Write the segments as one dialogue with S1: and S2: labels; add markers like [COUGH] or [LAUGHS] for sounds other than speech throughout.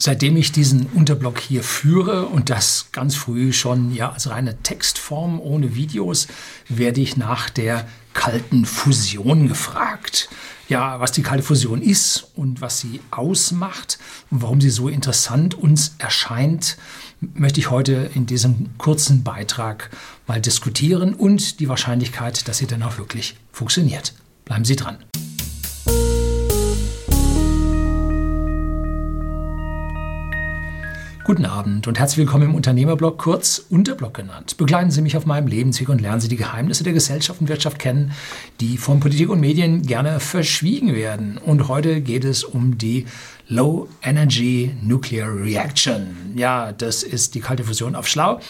S1: Seitdem ich diesen Unterblock hier führe und das ganz früh schon ja als reine Textform ohne Videos, werde ich nach der kalten Fusion gefragt. Ja, was die kalte Fusion ist und was sie ausmacht und warum sie so interessant uns erscheint, möchte ich heute in diesem kurzen Beitrag mal diskutieren und die Wahrscheinlichkeit, dass sie dann auch wirklich funktioniert. Bleiben Sie dran. Guten Abend und herzlich willkommen im Unternehmerblog, kurz Unterblog genannt. Begleiten Sie mich auf meinem Lebensweg und lernen Sie die Geheimnisse der Gesellschaft und Wirtschaft kennen, die von Politik und Medien gerne verschwiegen werden. Und heute geht es um die Low Energy Nuclear Reaction. Ja, das ist die kalte Fusion auf Schlau.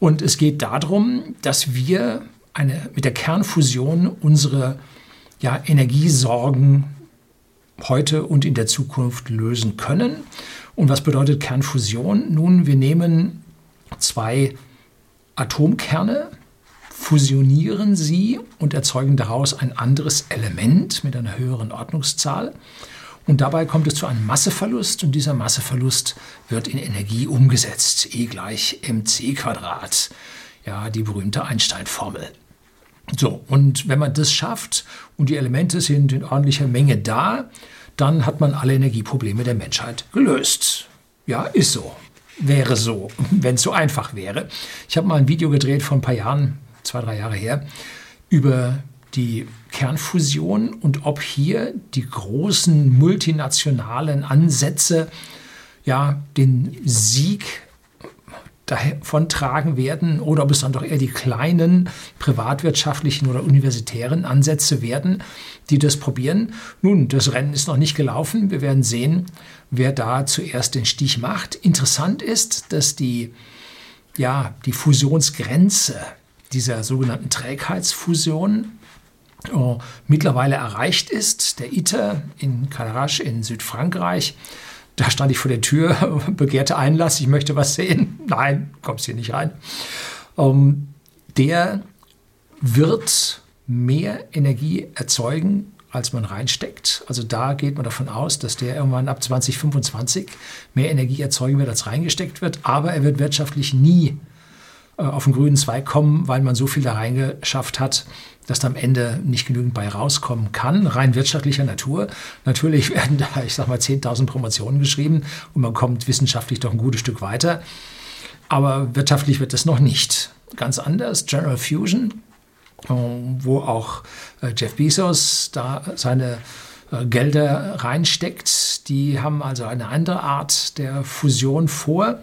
S1: Und es geht darum, dass wir eine, mit der Kernfusion unsere ja, Energiesorgen heute und in der Zukunft lösen können. Und was bedeutet Kernfusion? Nun, wir nehmen zwei Atomkerne, fusionieren sie und erzeugen daraus ein anderes Element mit einer höheren Ordnungszahl. Und dabei kommt es zu einem Masseverlust und dieser Masseverlust wird in Energie umgesetzt. E gleich mc Quadrat. Ja, die berühmte Einstein-Formel. So, und wenn man das schafft und die Elemente sind in ordentlicher Menge da, dann hat man alle Energieprobleme der Menschheit gelöst. Ja, ist so. Wäre so, [LAUGHS] wenn es so einfach wäre. Ich habe mal ein Video gedreht vor ein paar Jahren, zwei, drei Jahre her, über die Kernfusion und ob hier die großen multinationalen Ansätze ja den Sieg davontragen werden oder ob es dann doch eher die kleinen privatwirtschaftlichen oder universitären Ansätze werden, die das probieren. Nun, das Rennen ist noch nicht gelaufen. Wir werden sehen, wer da zuerst den Stich macht. Interessant ist, dass die, ja, die Fusionsgrenze dieser sogenannten Trägheitsfusion oh, mittlerweile erreicht ist. Der ITER in Cadarache in Südfrankreich da stand ich vor der Tür, [LAUGHS] begehrte Einlass, ich möchte was sehen. Nein, kommst hier nicht rein. Ähm, der wird mehr Energie erzeugen, als man reinsteckt. Also da geht man davon aus, dass der irgendwann ab 2025 mehr Energie erzeugen wird, als reingesteckt wird. Aber er wird wirtschaftlich nie äh, auf den grünen Zweig kommen, weil man so viel da reingeschafft hat, dass da am Ende nicht genügend bei rauskommen kann, rein wirtschaftlicher Natur. Natürlich [LAUGHS] werden da, ich sag mal, 10.000 Promotionen geschrieben und man kommt wissenschaftlich doch ein gutes Stück weiter. Aber wirtschaftlich wird das noch nicht. Ganz anders, General Fusion, äh, wo auch äh, Jeff Bezos da seine Gelder reinsteckt. Die haben also eine andere Art der Fusion vor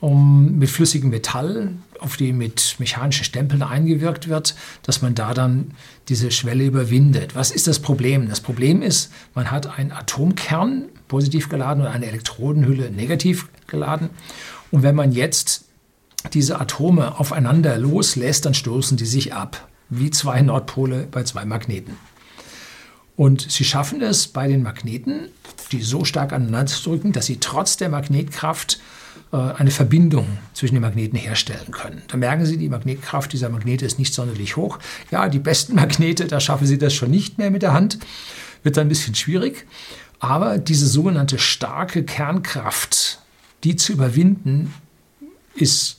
S1: um, mit flüssigem Metall, auf die mit mechanischen Stempeln eingewirkt wird, dass man da dann diese Schwelle überwindet. Was ist das Problem? Das Problem ist, man hat einen Atomkern positiv geladen und eine Elektrodenhülle negativ geladen. Und wenn man jetzt diese Atome aufeinander loslässt, dann stoßen die sich ab, wie zwei Nordpole bei zwei Magneten. Und sie schaffen es bei den Magneten, die so stark aneinander drücken, dass sie trotz der Magnetkraft eine Verbindung zwischen den Magneten herstellen können. Da merken Sie, die Magnetkraft dieser Magnete ist nicht sonderlich hoch. Ja, die besten [LAUGHS] Magnete, da schaffen Sie das schon nicht mehr mit der Hand. Wird dann ein bisschen schwierig. Aber diese sogenannte starke Kernkraft, die zu überwinden, ist,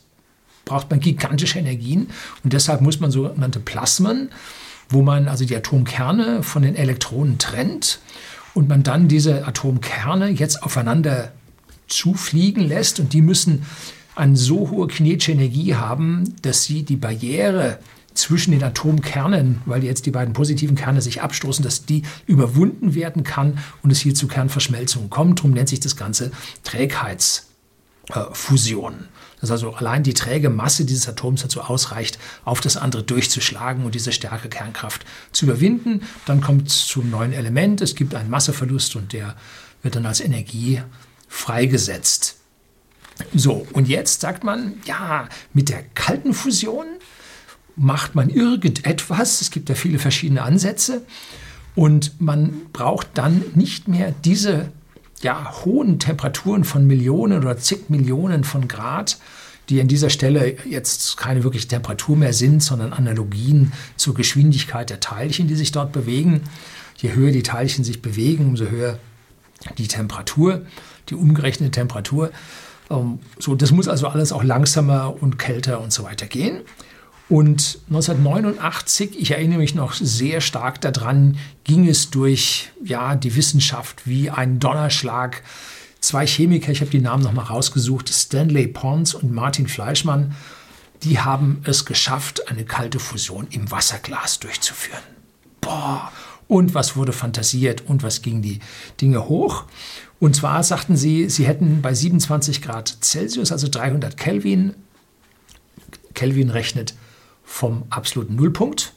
S1: braucht man gigantische Energien. Und deshalb muss man sogenannte Plasmen, wo man also die Atomkerne von den Elektronen trennt und man dann diese Atomkerne jetzt aufeinander zufliegen lässt und die müssen eine so hohe kinetische Energie haben, dass sie die Barriere zwischen den Atomkernen, weil jetzt die beiden positiven Kerne sich abstoßen, dass die überwunden werden kann und es hier zu Kernverschmelzungen kommt. Darum nennt sich das Ganze Trägheitsfusion. Dass also allein die träge Masse dieses Atoms dazu ausreicht, auf das andere durchzuschlagen und diese starke Kernkraft zu überwinden. Dann kommt es zum neuen Element. Es gibt einen Masseverlust und der wird dann als Energie freigesetzt. So, und jetzt sagt man, ja, mit der kalten Fusion macht man irgendetwas. Es gibt ja viele verschiedene Ansätze. Und man braucht dann nicht mehr diese ja, hohen Temperaturen von Millionen oder zig Millionen von Grad, die an dieser Stelle jetzt keine wirkliche Temperatur mehr sind, sondern Analogien zur Geschwindigkeit der Teilchen, die sich dort bewegen. Je höher die Teilchen sich bewegen, umso höher die Temperatur. die umgerechnete Temperatur. Ähm, so, das muss also alles auch langsamer und kälter und so weiter gehen. Und 1989, ich erinnere mich noch sehr stark daran, ging es durch ja, die Wissenschaft wie ein Donnerschlag. Zwei Chemiker, ich habe die Namen nochmal rausgesucht, Stanley Pons und Martin Fleischmann, die haben es geschafft, eine kalte Fusion im Wasserglas durchzuführen. Boah, und was wurde fantasiert und was ging die Dinge hoch. Und zwar sagten sie, sie hätten bei 27 Grad Celsius, also 300 Kelvin, Kelvin rechnet vom absoluten Nullpunkt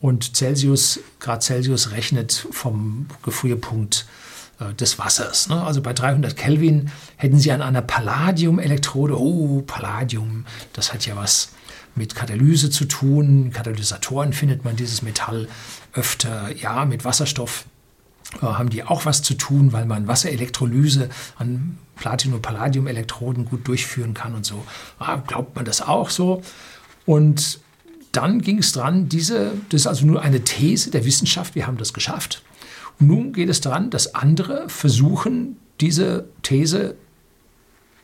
S1: und Celsius, Grad Celsius rechnet vom Gefrierpunkt äh, des Wassers. Ne? Also bei 300 Kelvin hätten Sie an einer Palladium-Elektrode, oh, Palladium, das hat ja was mit Katalyse zu tun. Katalysatoren findet man dieses Metall öfter, ja, mit Wasserstoff äh, haben die auch was zu tun, weil man Wasserelektrolyse an Platin- und Palladium-Elektroden gut durchführen kann und so. Ah, glaubt man das auch so? Und dann ging es dran, diese, das ist also nur eine These der Wissenschaft, wir haben das geschafft. Und nun geht es daran, dass andere versuchen, diese These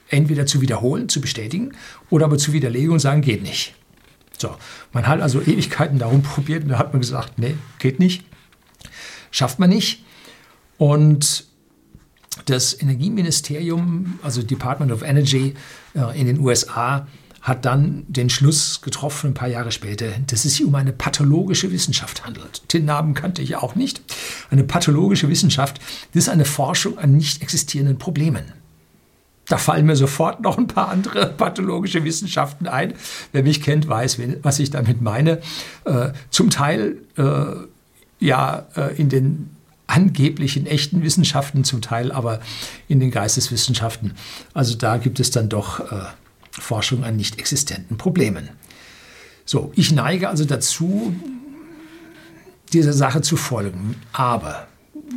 S1: entweder zu wiederholen, zu bestätigen oder aber zu widerlegen und sagen, geht nicht. So, man hat also Ewigkeiten darum probiert und da hat man gesagt, nee, geht nicht, schafft man nicht. Und das Energieministerium, also Department of Energy äh, in den USA, hat dann den Schluss getroffen, ein paar Jahre später, dass es sich um eine pathologische Wissenschaft handelt. Den Namen kannte ich auch nicht. Eine pathologische Wissenschaft, das ist eine Forschung an nicht existierenden Problemen. Da fallen mir sofort noch ein paar andere [LAUGHS] pathologische Wissenschaften ein. Wer mich kennt, weiß, was ich damit meine. Äh, zum Teil äh, ja äh, in den angeblichen echten Wissenschaften, zum Teil aber in den Geisteswissenschaften. Also da gibt es dann doch Forschung an nicht existenten Problemen. So, ich neige also dazu, dieser Sache zu folgen. Aber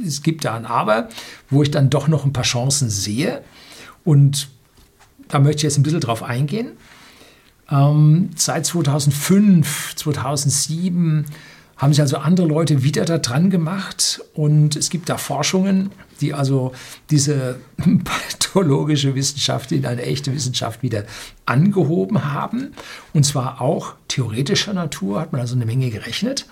S1: es gibt da ein Aber, wo ich dann doch noch ein paar Chancen sehe. Und da möchte ich jetzt ein bisschen drauf eingehen. Ähm, seit 2005, 2007 haben sich also andere Leute wieder da dran gemacht und es gibt da Forschungen, die also diese [LAUGHS] pathologische Wissenschaft in eine echte Wissenschaft wieder angehoben haben. Und zwar auch theoretischer Natur, hat man also eine Menge gerechnet.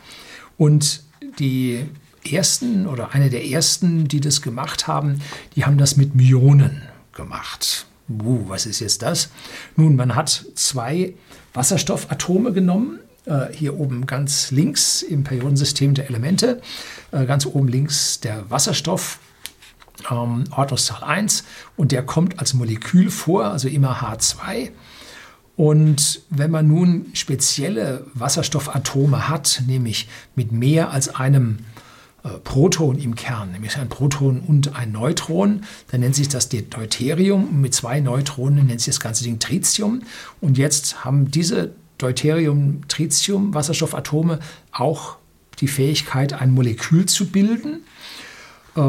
S1: Und die ersten oder eine der ersten, die das gemacht haben, die haben das mit Myonen gemacht. Uh, was ist jetzt das? Nun, man hat zwei Wasserstoffatome genommen äh, hier oben ganz links im Periodensystem der Elemente, äh, ganz oben links der Wasserstoff, ähm, Ordnungszahl 1, und der kommt als Molekül vor, also immer H2. Und wenn man nun spezielle Wasserstoffatome hat, nämlich mit mehr als einem Proton im Kern, nämlich ein Proton und ein Neutron, dann nennt sich das Deuterium. Und mit zwei Neutronen nennt sich das ganze Ding Tritium. Und jetzt haben diese Deuterium, Tritium, Wasserstoffatome auch die Fähigkeit, ein Molekül zu bilden. Äh,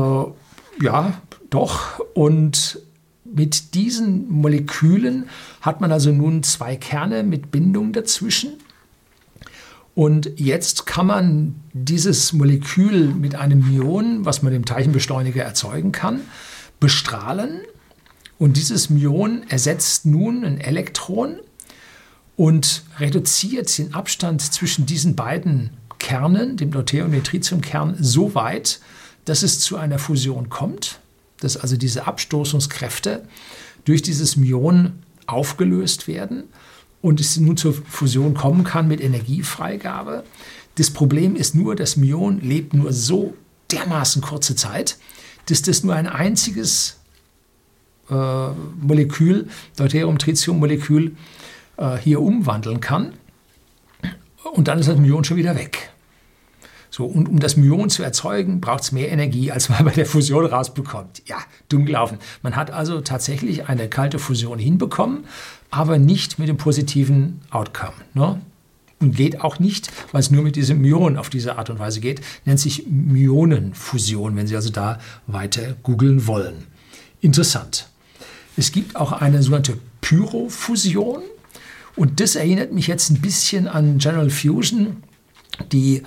S1: ja, doch. Und mit diesen Molekülen hat man also nun zwei Kerne mit Bindung dazwischen. Und jetzt kann man dieses Molekül mit einem Myon, was man im Teilchenbeschleuniger erzeugen kann, bestrahlen. Und dieses Myon ersetzt nun ein Elektron und reduziert den Abstand zwischen diesen beiden Kernen, dem Deuterium und dem Tritiumkern, so weit, dass es zu einer Fusion kommt, dass also diese Abstoßungskräfte durch dieses Myon aufgelöst werden und es nun zur Fusion kommen kann mit Energiefreigabe. Das Problem ist nur, das Myon lebt nur so dermaßen kurze Zeit, dass das nur ein einziges äh, Molekül, Deuterium-Tritium-Molekül, äh, hier umwandeln kann. Und dann ist das Myon schon wieder weg. So, und um das Myon zu erzeugen, braucht es mehr Energie, als man [LAUGHS] bei der Fusion rausbekommt. Ja, dumm gelaufen. Man hat also tatsächlich eine kalte Fusion hinbekommen, aber nicht mit dem positiven Outcome. Ne? Und geht auch nicht, weil es nur mit diesem Myon auf diese Art und Weise geht, nennt sich Myonenfusion, wenn Sie also da weiter googeln wollen. Interessant. Es gibt auch eine sogenannte Pyrofusion. Und das erinnert mich jetzt ein bisschen an General Fusion, die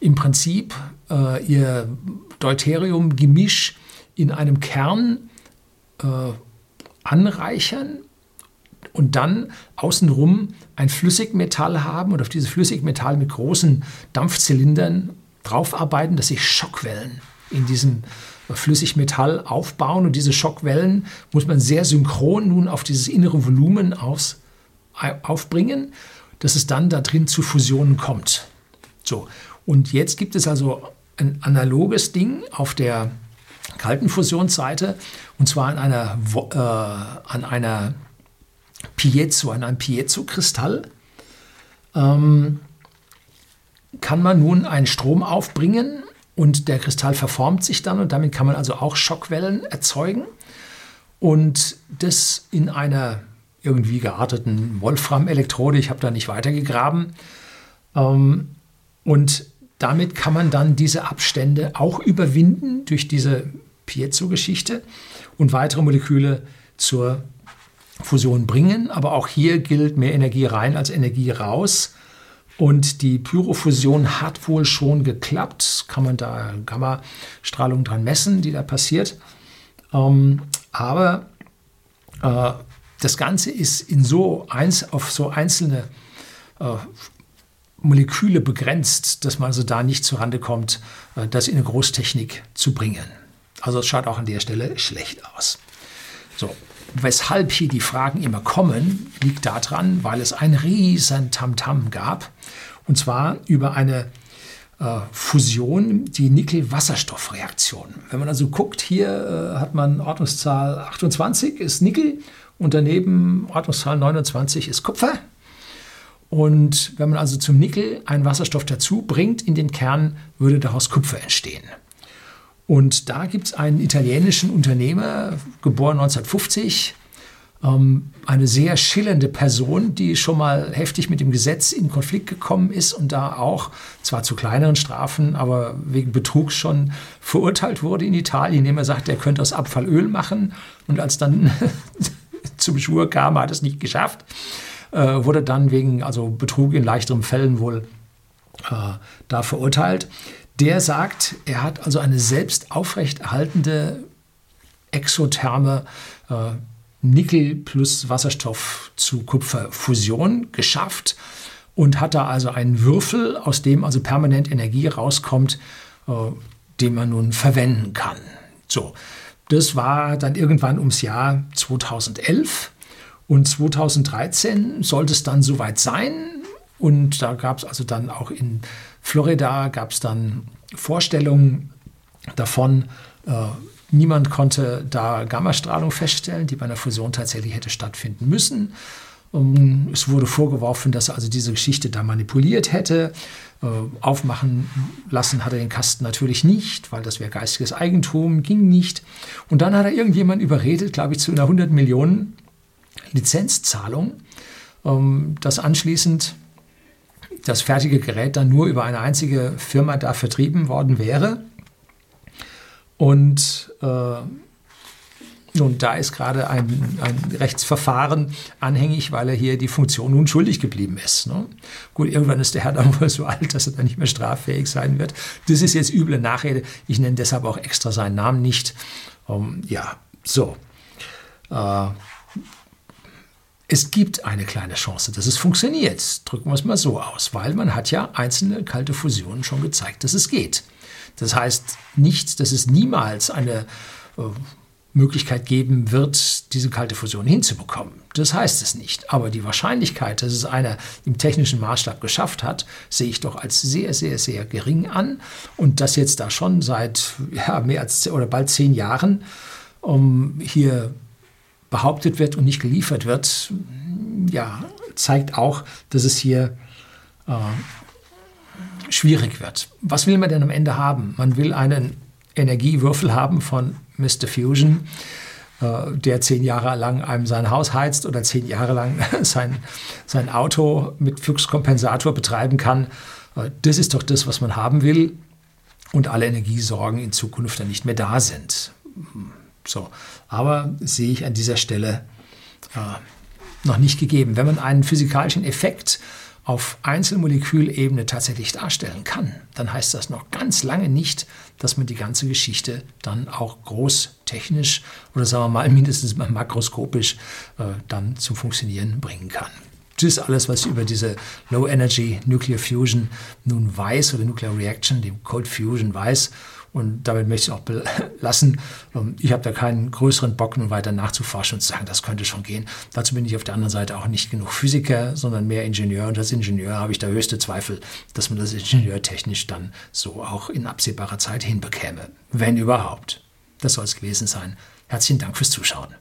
S1: im Prinzip äh, ihr Deuterium-Gemisch in einem Kern äh, anreichern und dann außenrum ein Flüssigmetall haben und auf dieses Flüssigmetall mit großen Dampfzylindern draufarbeiten, dass sich Schockwellen in diesem Flüssigmetall aufbauen. Und diese Schockwellen muss man sehr synchron nun auf dieses innere Volumen aus, aufbringen, dass es dann da drin zu Fusionen kommt. So, und jetzt gibt es also ein analoges Ding auf der kalten Fusionsseite und zwar an einer, äh, an einer Piezo, an einem Piezo-Kristall. Ähm, kann man nun einen Strom aufbringen und der Kristall verformt sich dann und damit kann man also auch Schockwellen erzeugen. Und das in einer irgendwie gearteten Wolfram-Elektrode, ich habe da nicht weitergegraben. Ähm, und damit kann man dann diese Abstände auch überwinden durch diese Piezo-Geschichte und weitere Moleküle zur Fusion bringen. Aber auch hier gilt mehr Energie rein als Energie raus. Und die Pyrofusion hat wohl schon geklappt. Kann man da Gammastrahlung dran messen, die da passiert. Ähm, aber äh, das Ganze ist in so eins, auf so einzelne äh, Moleküle begrenzt, dass man also da nicht zurande kommt, äh, das in eine Großtechnik zu bringen. Also es schaut auch an der Stelle schlecht aus. So, weshalb hier die Fragen immer kommen, liegt daran, weil es ein riesen Tamtam gab. Und zwar über eine äh, Fusion, die Nickel-Wasserstoff-Reaktion. Wenn man also guckt, hier äh, hat man Ordnungszahl 28 ist Nickel und daneben Ordnungszahl 29 ist Kupfer. Und wenn man also zum Nickel einen Wasserstoff dazu bringt in den Kern, würde daraus Kupfer entstehen. Und da gibt es einen italienischen Unternehmer, geboren 1950, ähm, eine sehr schillernde Person, die schon mal heftig mit dem Gesetz in Konflikt gekommen ist und da auch zwar zu kleineren Strafen, aber wegen Betrugs schon verurteilt wurde in Italien, indem er sagt, er könnte aus Abfall Öl machen. Und als dann [LAUGHS] zum Schwur kam, hat es nicht geschafft, äh, wurde dann wegen also Betrug in leichteren Fällen wohl äh, da verurteilt. Der sagt, er hat also eine selbst aufrechterhaltende exotherme äh, Nickel plus Wasserstoff zu Kupferfusion geschafft und hat da also einen Würfel, aus dem also permanent Energie rauskommt, äh, den man nun verwenden kann. So, das war dann irgendwann ums Jahr 2011 und 2013 sollte es dann soweit sein und da gab es also dann auch in Florida gab es dann Vorstellungen davon. Äh, niemand konnte da Gammastrahlung feststellen, die bei einer Fusion tatsächlich hätte stattfinden müssen. Um, es wurde vorgeworfen, dass er also diese Geschichte da manipuliert hätte. Äh, aufmachen lassen hat er den Kasten natürlich nicht, weil das wäre geistiges Eigentum, ging nicht. Und dann hat er irgendjemand überredet, glaube ich, zu einer 100 Millionen Lizenzzahlung, ähm, dass anschließend das fertige Gerät dann nur über eine einzige Firma da vertrieben worden wäre. Und äh, nun, da ist gerade ein, ein, Rechtsverfahren anhängig, weil er hier die Funktion nun schuldig geblieben ist. Ne? Gut, irgendwann ist der Herr dann [LAUGHS] wohl so alt, dass er dann nicht mehr straffähig sein wird. Das ist jetzt üble Nachrede. Ich nenne deshalb auch extra seinen Namen nicht. Um, ja, so. Äh, es gibt eine kleine Chance, dass es funktioniert. Drücken wir es mal so aus, weil man hat ja einzelne kalte Fusionen schon gezeigt, dass es geht. Das heißt nicht, dass es niemals eine äh, Möglichkeit geben wird, diese kalte Fusion hinzubekommen. Das heißt es nicht. Aber die Wahrscheinlichkeit, dass es einer im technischen Maßstab geschafft hat, sehe ich doch als sehr, sehr, sehr gering an. Und das jetzt da schon seit ja, mehr als oder bald zehn Jahren um, hier behauptet wird und nicht geliefert wird, ja, zeigt auch, dass es hier äh, schwierig wird. Was will man denn am Ende haben? Man will einen Energiewürfel haben von Mr. Fusion, äh, der zehn Jahre lang einem sein Haus heizt oder zehn Jahre lang [LAUGHS] sein, sein Auto mit Fluxkompensator betreiben kann. Äh, das ist doch das, was man haben will. Und alle Energiesorgen in Zukunft dann nicht mehr da sind. So, aber sehe ich an dieser Stelle äh, noch nicht gegeben. Wenn man einen physikalischen Effekt auf Einzelmolekülebene tatsächlich darstellen kann, dann heißt das noch ganz lange nicht, dass man die ganze Geschichte dann auch großtechnisch oder sagen wir mal [LAUGHS] mindestens makroskopisch äh, dann zum Funktionieren bringen kann. Das ist alles, was ich über diese Low Energy Nuclear Fusion nun weiß oder Nuclear Reaction, dem Cold Fusion weiß. Und damit möchte ich auch belassen. [LAUGHS] Ähm, ich habe da keinen größeren Bock, nun weiter nachzuforschen und zu sagen, das könnte schon gehen. Dazu bin ich auf der anderen Seite auch nicht genug Physiker, sondern mehr Ingenieur. Und als Ingenieur habe ich da höchste Zweifel, dass man das ingenieurtechnisch dann so auch in absehbarer Zeit hinbekäme. Wenn überhaupt. Das soll es gewesen sein. Herzlichen Dank fürs Zuschauen.